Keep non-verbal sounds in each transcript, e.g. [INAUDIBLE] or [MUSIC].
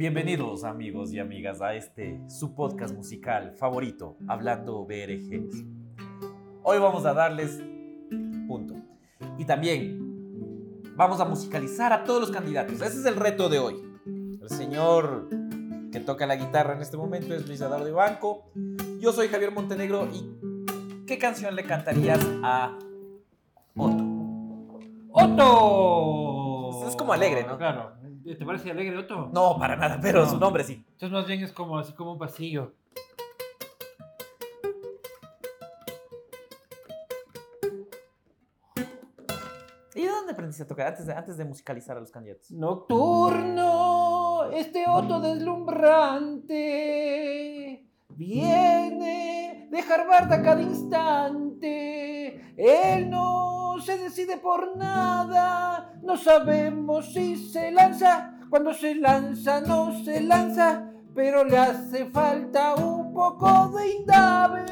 Bienvenidos amigos y amigas a este su podcast musical favorito, Hablando BRGs. Hoy vamos a darles punto. Y también vamos a musicalizar a todos los candidatos. Ese es el reto de hoy. El señor que toca la guitarra en este momento es Luis Eduardo Banco. Yo soy Javier Montenegro y ¿qué canción le cantarías a Otto? ¡Otto! Es como alegre, ¿no? Claro. ¿Te parece alegre Otto? No, para nada, pero No. su nombre sí. Entonces más bien es como así como un pasillo. ¿Y de dónde aprendiste a tocar antes de, antes de musicalizar a los candidatos? Nocturno, este Otto deslumbrante viene de Harvard a cada instante. Él no se decide por nada, no sabemos si se lanza. Cuando se lanza, no se lanza, pero le hace falta un poco de indaves.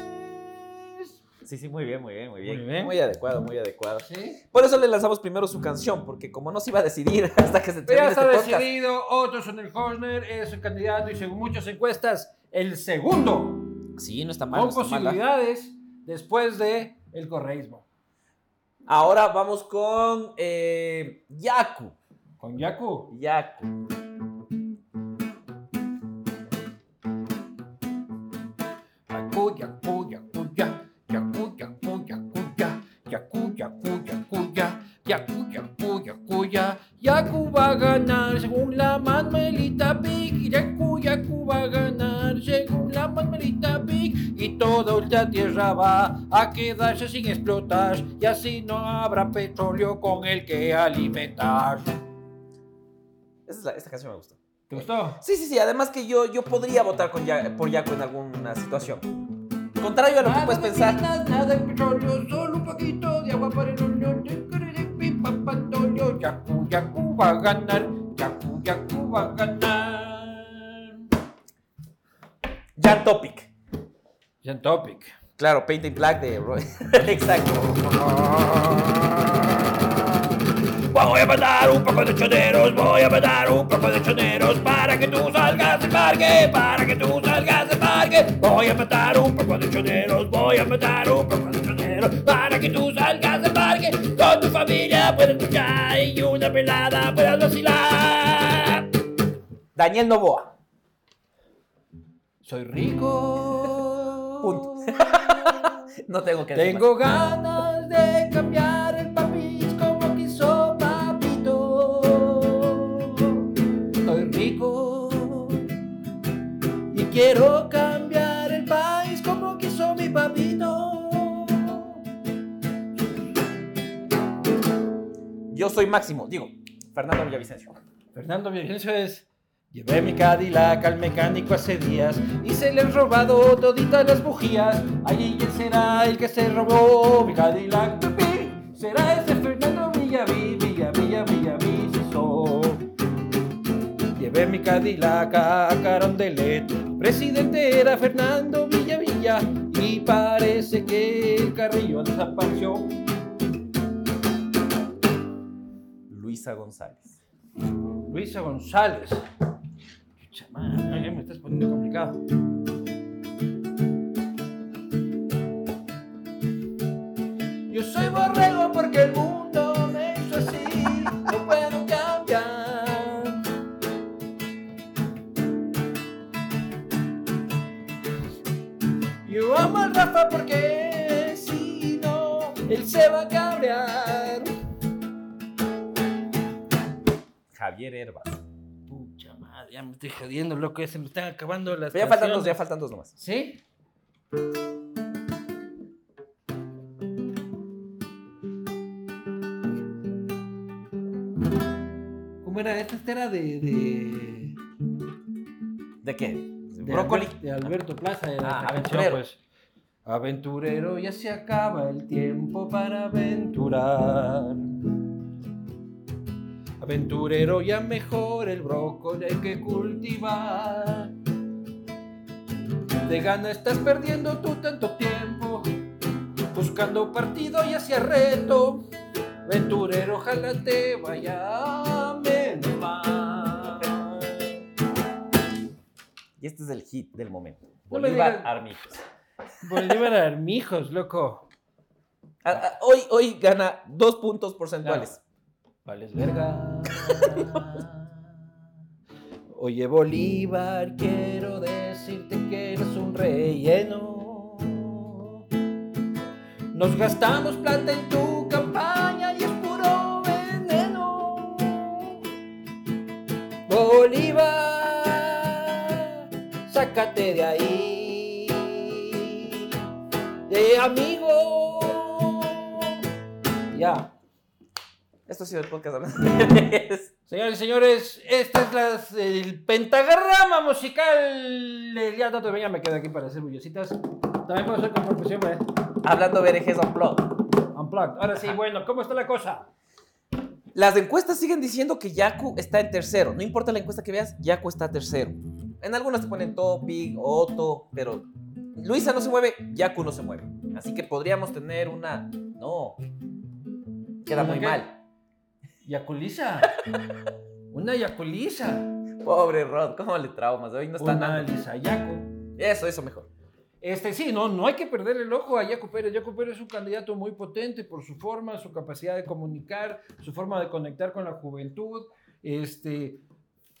Sí, sí, muy bien, muy bien, muy bien. Muy bien. Muy adecuado, muy adecuado. ¿Sí? Por eso le lanzamos primero su canción, porque como no se iba a decidir [LAUGHS] hasta que se Pero termine ya este está podcast. decidido, Otto Sonnenhorner es el candidato y según muchas encuestas, el segundo Sí, no está mal. con no está mal. posibilidades después de el correísmo. Ahora vamos con eh, Yaku. Con Yaku. Yaku. Yaku, Yaku, Yaku, ya. Yaku, Yaku, Yaku, ya. Yaku, Yaku, Yaku, ya. Yaku, Yaku, Yaku, ya. Yaku va a ganar según la Manuelita la tierra va a quedarse sin explotar. Y así no habrá petróleo con el que alimentar. Esa es la- esta canción me gustó. ¿Te gustó? Sí, sí, sí. Además que yo, yo podría votar con Ya- por Yaku en alguna situación. Contrario a lo que puedes de pensar. minas, nada de petróleo, solo un poquito de agua para el horno. Yaku, Yaku va a ganar, Yaku, Yaku va a ganar. Jan Topic. Jan Topic. Claro, Painting Black de Roy. [LAUGHS] Exacto. Voy a matar un poco de choneros, voy a matar un poco de choneros para que tú salgas de parque, para que tú salgas de parque. Voy a matar un poco de choneros, voy a matar un poco de choneros para que tú salgas de parque. Con tu familia puedes escuchar y una pelada puedes vacilar. Daniel Novoa. Soy rico. Punto. [LAUGHS] No tengo que decir Tengo ganas de cambiar el país como quiso papito. Soy rico y quiero cambiar el país como quiso mi papito. Yo soy Máximo. Digo, Fernando Villavicencio. Fernando Villavicencio es. Llevé mi Cadillac al mecánico hace días y se le han robado toditas las bujías. Allí quién será el que se robó mi Cadillac. Será ese Fernando Villaví, Villa, Villa, Villavicencio. Llevé mi Cadillac a Carondelet. Presidente era Fernando Villavilla y parece que el carrillo desapareció. Luisa González. Luisa González. Ya me estás poniendo complicado. Yo soy borrego porque el mundo me hizo así. No puedo cambiar. Yo amo al Rafa porque si no, él se va a cabrear. Javier Herbas. Ya me estoy jodiendo, loco, ya se me están acabando las ya faltan dos, ya faltan dos nomás. ¿Sí? ¿Cómo era esta? Era de... de... ¿De qué? de Brócoli. Albert- de Alberto Plaza. Era Ah, aventurero. pues. Aventurero, ya se acaba el tiempo para aventurar. Aventurero, ya mejor el brócoli hay que cultivar. De gana estás perdiendo tú tanto tiempo, buscando partido y hacia reto. Aventurero, ojalá te vaya menos. Y este es el hit del momento. No Bolívar Armijos. Bolívar Armijos, loco. Ah, ah, hoy, hoy gana dos puntos porcentuales. Vales verga. [LAUGHS] Oye, Bolívar, quiero decirte que eres un relleno. Nos gastamos plata en tu campaña y es puro veneno. Bolívar, sácate de ahí. De amigo. Esto ha sido el podcast. Señores y señores, este es las- el pentagrama musical del día tanto ya me quedo aquí para hacer bullecitas. También puedo hacer con percusión, ¿eh? Hablando on plot. Unplugged. Ahora sí, bueno, ¿cómo está la cosa? Las encuestas siguen diciendo que Yaku está en tercero. No importa la encuesta que veas, Yaku está tercero. En algunas te ponen Topic, Otto, pero Luisa no se mueve, Yaku no se mueve. Así que podríamos tener una. No. Queda ¿Una muy mal. Yaculiza. Una yaculiza. Pobre Rod, ¿cómo le traumas? Hoy no está Una nada. lisayaco. Eso, eso mejor. Este, sí, no, no hay que perder el ojo a Yaco Pérez. Yaco Pérez es un candidato muy potente por su forma, su capacidad de comunicar, su forma de conectar con la juventud. Este,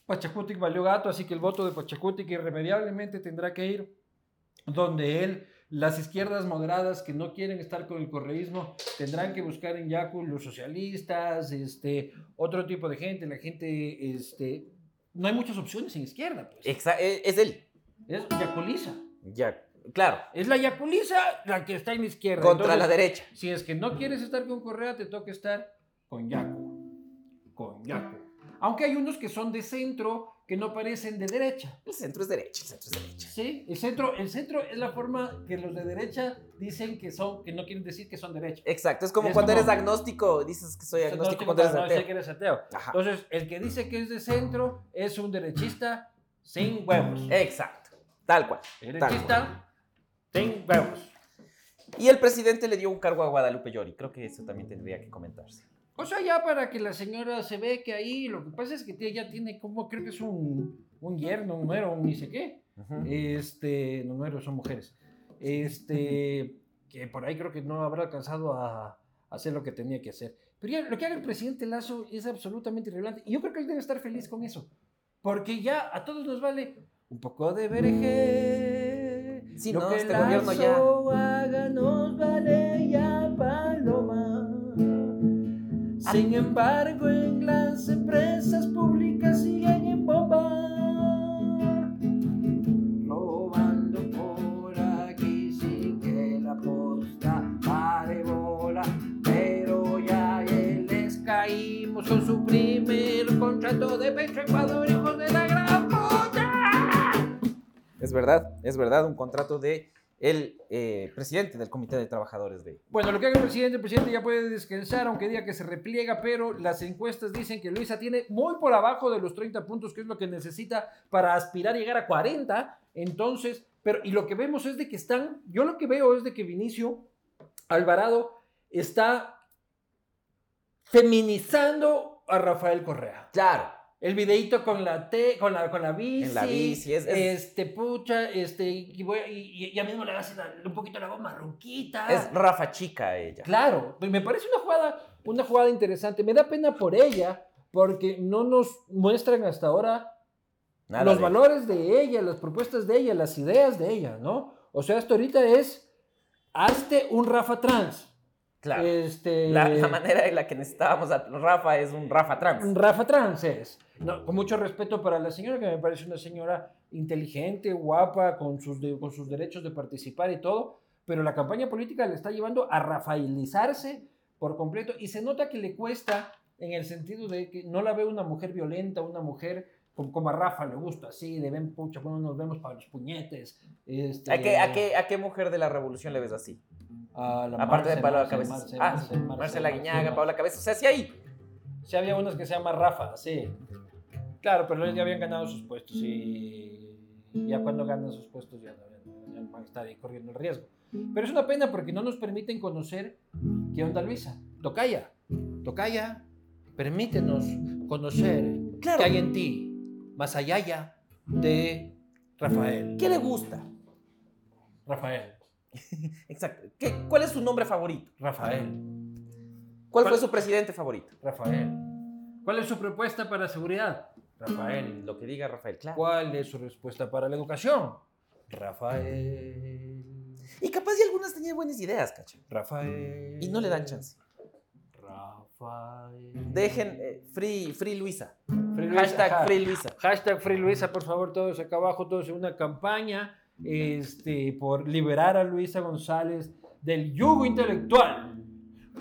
Pachacutic valió gato, así que el voto de Pachacutic irremediablemente tendrá que ir donde él, las izquierdas moderadas que no quieren estar con el correísmo, tendrán que buscar en Yacu los socialistas, este, otro tipo de gente, la gente, este, no hay muchas opciones en izquierda, pues. Exa- eh, es él. Es Yaculiza. Ya, claro. Es la Yaculiza la que está en la izquierda. Contra Entonces, la derecha. Si es que no quieres estar con Correa, te toca estar con Yacu. Con Yacu. Aunque hay unos que son de centro que no parecen de derecha. El centro es derecha, el centro es derecha. Sí, el centro, el centro es la forma que los de derecha dicen que son, que no quieren decir que son derecha. Exacto, es como Es cuando como- eres agnóstico, dices que soy agnóstico No, cuando eres no, ateo. sé que eres ateo. Ajá. Entonces, el que dice que es de centro es un derechista sin huevos. Exacto, tal cual. Derechista sin huevos. Y el presidente le dio un cargo a Guadalupe Llori. Creo que eso también tendría que comentarse. O sea, ya para que la señora se ve que ahí, lo que pasa es que ella tiene como, creo que es un, un yerno, un nuero, un ni sé qué. Este, no nueros, son mujeres. Este, que por ahí creo que no habrá alcanzado a, hacer lo que tenía que hacer. Pero ya, lo que haga el presidente Lazo es absolutamente irrelevante. Y yo creo que él debe estar feliz con eso. Porque ya a todos nos vale un poco de bereje. Sí, lo no, que este gobierno ya- Lazo haga nos vale ya. Sin embargo, en las empresas públicas siguen en bomba. Robando por aquí sin que la posta pare bola. Pero ya les caímos con su primer contrato de Petro Ecuador, hijos de la gran puta. Es verdad, es verdad, un contrato de el eh, presidente del Comité de Trabajadores de... Bueno, lo que haga el presidente, el presidente ya puede descansar, aunque diga que se repliega, pero las encuestas dicen que Luisa tiene muy por abajo de los 30 puntos, que es lo que necesita para aspirar a llegar a 40. Entonces, pero, y lo que vemos es de que están, yo lo que veo es de que Vinicio Alvarado está feminizando a Rafael Correa. Claro, El videito con la T, con la, con la bici. En la bici, es- es- Este, pucha, este, y, voy- y- y ya mismo le hace un poquito la voz marronquita. es Rafa Chica ella. Claro, me parece una jugada, una jugada interesante. Me da pena por ella, porque no nos muestran hasta ahora Nada los de- valores de ella, las propuestas de ella, las ideas de ella, ¿no? O sea, esto ahorita es, hazte un Rafa trans. Claro. Este, La, la manera en la que necesitábamos a Rafa es un Rafa un trans. Rafa trans es. No, con mucho respeto para la señora, que me parece una señora inteligente, guapa, con sus, de- con sus derechos de participar y todo, pero la campaña política le está llevando a rafaelizarse por completo y se nota que le cuesta en el sentido de que no la ve una mujer violenta, una mujer como, a Rafa le gusta, así, de ven, pucha, cuando nos vemos para los puñetes. Este, ¿A qué, a, qué, ¿A qué mujer de la revolución le ves así? La Aparte de Paula Cabezas. Marce, Ah, Marce, Marce, Marcela Marce, Guiñaga. Paula Cabezas. O sea, sí hay. Sí, había unas que se llama Rafa, sí. Claro, pero ellos ya habían ganado sus puestos y ya cuando ganan sus puestos ya no, ya no van a estar ahí corriendo el riesgo. Pero es una pena porque no nos permiten conocer qué onda Luisa. Tocaya, Tocaya, permítenos conocer Claro. qué hay en ti, más allá ya de Rafael. ¿Qué le gusta? Rafael. [LAUGHS] Exacto. ¿Qué, ¿Cuál es su nombre favorito? Rafael. ¿Cuál ¿Cuál- fue su presidente favorito? Rafael. ¿Cuál es su propuesta para seguridad? Rafael. Lo que diga Rafael, claro. ¿Cuál es su respuesta para la educación? Rafael. Y capaz y algunas tenían buenas ideas, cacha. Rafael. Y no le dan chance. Rafael. Dejen eh, free, free Luisa. Free Luisa, Hashtag free Luisa. Hashtag Free Luisa, por favor, todos acá abajo, todos en una campaña este, por liberar a Luisa González del yugo intelectual,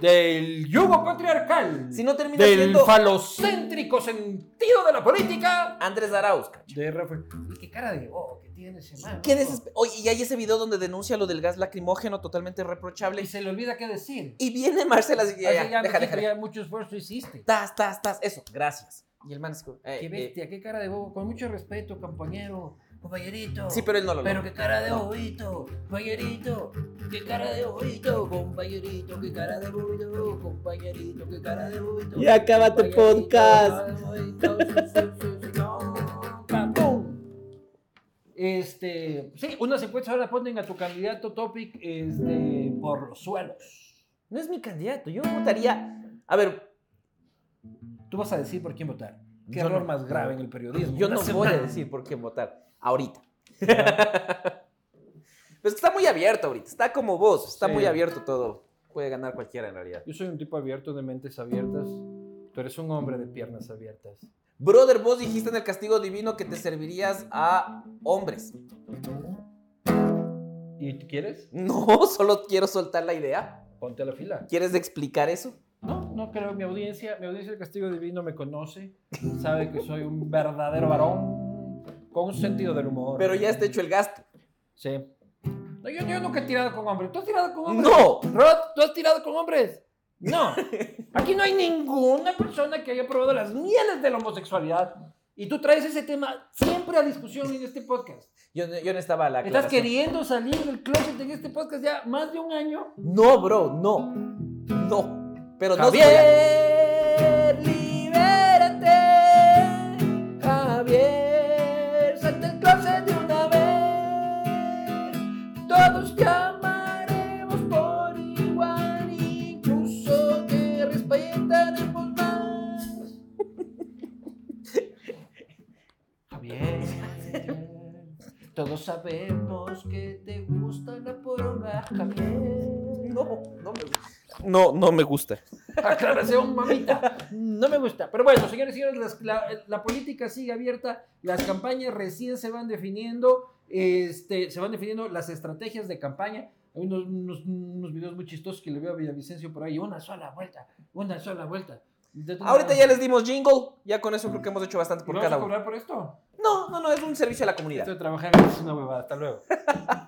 del yugo patriarcal, Si no termina del siendo falocéntrico sentido de la política. Andrés Arauz. De Rafael. Y qué cara de oh, que tiene ese man. ¿Qué desesper- Oye, y hay ese video donde denuncia lo del gas lacrimógeno totalmente reprochable. Y se le olvida qué decir. Y viene Marcela así, ya, ya, ya, deja, deja, ya mucho esfuerzo hiciste. Tas, tas, tas, eso, gracias. Y el man es como, eh, Qué eh, bestia, qué cara de bobo. Con mucho respeto, compañero. Compañerito. Sí, pero él no lo Pero logra. qué cara de bobito, compañerito. Qué cara de bobito, compañerito. Qué cara de bobito, compañerito. Qué cara de bobito. Ya acaba tu podcast. Este, sí, unas encuestas ahora ponen a tu candidato topic este, por los suelos. No es mi candidato. Yo votaría. A ver, Tú vas a decir por quién votar. Qué Yo error no. más grave en el periodismo. yo Una no voy a semana. decir por quién votar. Ahorita. Pero es que está muy abierto ahorita. Está como vos. Está Sí. muy abierto todo. Puede ganar cualquiera en realidad. Yo soy un tipo abierto de mentes abiertas. Tú eres un hombre de piernas abiertas. Brother, vos dijiste en el castigo divino que te servirías a hombres. ¿Y quieres? No, solo quiero soltar la idea. Ponte a la fila. ¿Quieres explicar eso? No, no creo. Mi audiencia, mi audiencia del Castigo Divino me conoce. Sabe que soy un verdadero varón con un sentido del humor. Pero ya está hecho el gasto. Sí. No, yo, yo nunca he tirado con hombres. ¿Tú has tirado con hombres? No. Rod, ¿tú has tirado con hombres? [LAUGHS] No. Aquí no hay ninguna persona que haya probado las mieles de la homosexualidad. Y tú traes ese tema siempre a discusión en este podcast. Yo, no- yo no estaba a la Estás aclaración. queriendo salir del closet en este podcast ya más de un año. No, bro, no. No. Pero no Javier, sabemos que te gusta la poronga, Javier. No, no me gusta. No, no me gusta. Aclaración, mamita. No me gusta. Pero bueno, señores y señores, la, la política sigue abierta. Las campañas recién se van definiendo. Este, se van definiendo las estrategias de campaña. Hay unos, unos, unos videos muy chistosos que le veo a Villavicencio por ahí. Una sola vuelta. Una sola vuelta. Ahorita ya les dimos jingle. Ya con eso creo que hemos hecho bastante ¿Y por vamos cada a uno. cobrar por esto? No, no, no, es un servicio a la comunidad. Estoy trabajando. Es una huevada. Hasta luego. [LAUGHS]